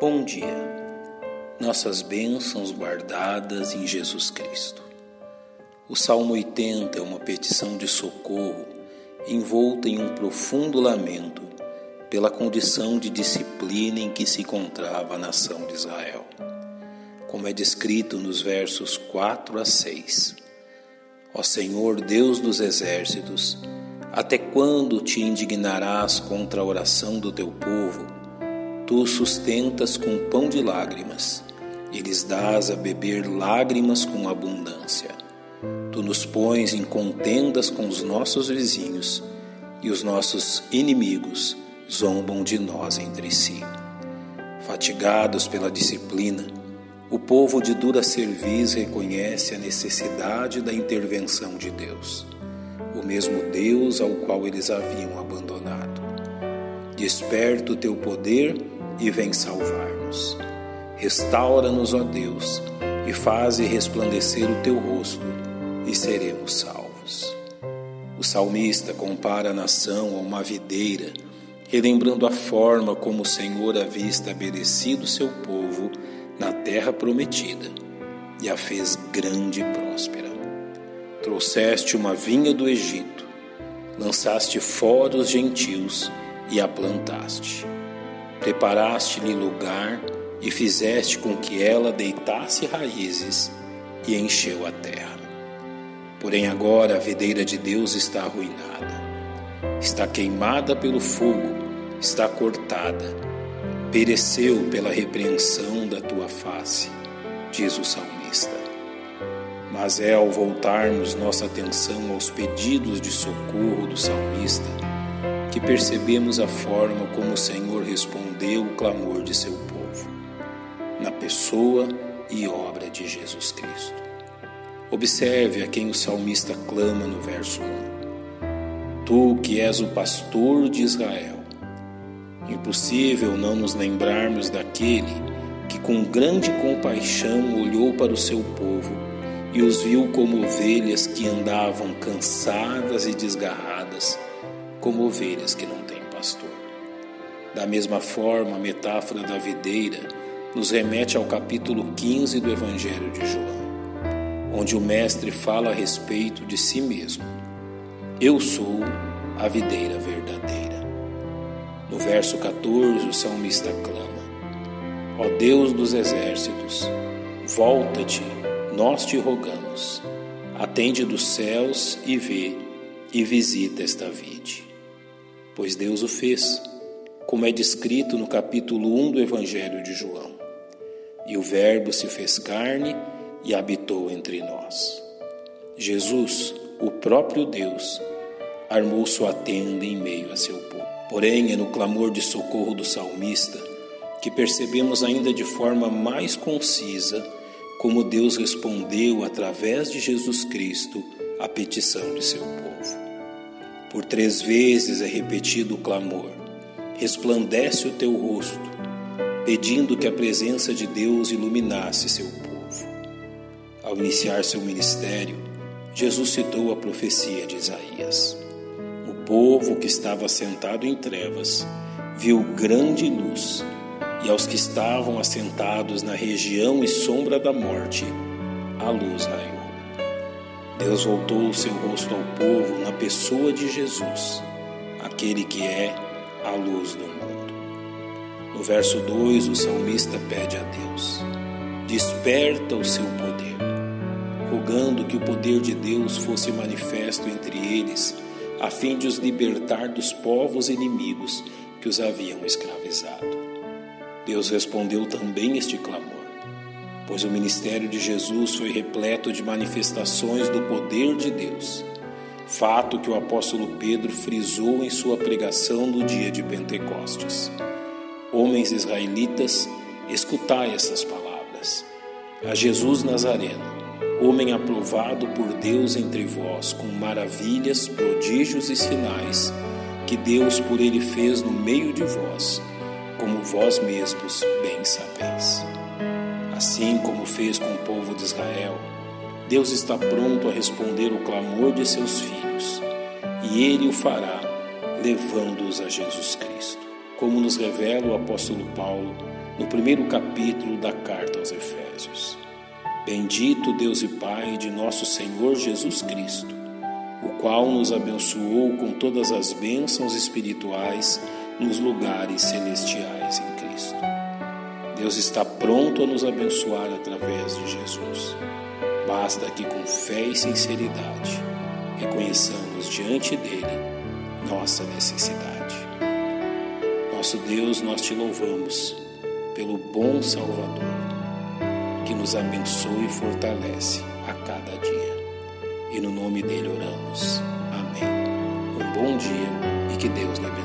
Bom dia, nossas bênçãos guardadas em Jesus Cristo. O Salmo 80 é uma petição de socorro envolta em um profundo lamento pela condição de disciplina em que se encontrava a nação de Israel, como é descrito nos versos 4 a 6. Ó Senhor, Deus dos exércitos, até quando te indignarás contra a oração do teu povo? Tu sustentas com pão de lágrimas, e lhes dás a beber lágrimas com abundância. Tu nos pões em contendas com os nossos vizinhos, e os nossos inimigos zombam de nós entre si. Fatigados pela disciplina, o povo de dura cerviz reconhece a necessidade da intervenção de Deus, o mesmo Deus ao qual eles haviam abandonado. Desperta o teu poder e vem salvar-nos. Restaura-nos, ó Deus, e faze resplandecer o teu rosto e seremos salvos. O salmista compara a nação a uma videira, relembrando a forma como o Senhor havia estabelecido seu povo na terra prometida e a fez grande e próspera. Trouxeste uma vinha do Egito, lançaste fora os gentios e a plantaste. Preparaste-lhe lugar e fizeste com que ela deitasse raízes e encheu a terra. Porém, agora a videira de Deus está arruinada, está queimada pelo fogo, está cortada, pereceu pela repreensão da tua face, diz o salmista. Mas é ao voltarmos nossa atenção aos pedidos de socorro do salmista que percebemos a forma como o Senhor respondeu o clamor de seu povo, na pessoa e obra de Jesus Cristo. Observe a quem o salmista clama no verso 1. Tu que és o pastor de Israel. Impossível não nos lembrarmos daquele que com grande compaixão olhou para o seu povo e os viu como ovelhas que andavam cansadas e desgarradas, como ovelhas que não têm pastor. Da mesma forma, a metáfora da videira nos remete ao capítulo 15 do Evangelho de João onde o Mestre fala a respeito de si mesmo. Eu sou a videira verdadeira. No verso 14, o salmista clama: Ó Deus dos exércitos, volta-te, nós te rogamos. Atende dos céus e vê e visita esta vide. Pois Deus o fez, como é descrito no capítulo 1 do Evangelho de João. E o Verbo se fez carne e habitou entre nós. Jesus, o próprio Deus, armou sua tenda em meio a seu povo. Porém, é no clamor de socorro do salmista que percebemos ainda de forma mais concisa como Deus respondeu através de Jesus Cristo à petição de seu povo. Por três vezes é repetido o clamor: resplandece o teu rosto, pedindo que a presença de Deus iluminasse seu povo. Ao iniciar seu ministério, Jesus citou a profecia de Isaías. O povo que estava sentado em trevas viu grande luz, e aos que estavam assentados na região e sombra da morte, a luz raiou. Deus voltou o seu rosto ao povo na pessoa de Jesus, aquele que é a luz do mundo. No verso 2, o salmista pede a Deus: Desperta o seu poder rogando que o poder de Deus fosse manifesto entre eles, a fim de os libertar dos povos inimigos que os haviam escravizado. Deus respondeu também este clamor, pois o ministério de Jesus foi repleto de manifestações do poder de Deus, fato que o apóstolo Pedro frisou em sua pregação no dia de Pentecostes. Homens israelitas, escutai essas palavras. A Jesus Nazareno, homem aprovado por Deus entre vós, com maravilhas, prodígios e sinais, que Deus por ele fez no meio de vós, como vós mesmos bem sabeis. Assim como fez com o povo de Israel, Deus está pronto a responder o clamor de seus filhos, e ele o fará, levando-os a Jesus Cristo. Como nos revela o apóstolo Paulo no primeiro capítulo da carta aos Efésios. Bendito Deus e Pai de nosso Senhor Jesus Cristo, o qual nos abençoou com todas as bênçãos espirituais nos lugares celestiais em Cristo. Deus está pronto a nos abençoar através de Jesus. Basta que com fé e sinceridade reconheçamos diante dele nossa necessidade. Nosso Deus, nós te louvamos pelo bom Salvador que nos abençoe e fortalece a cada dia. E no nome dele oramos. Amém. Um bom dia e que Deus lhe abençoe.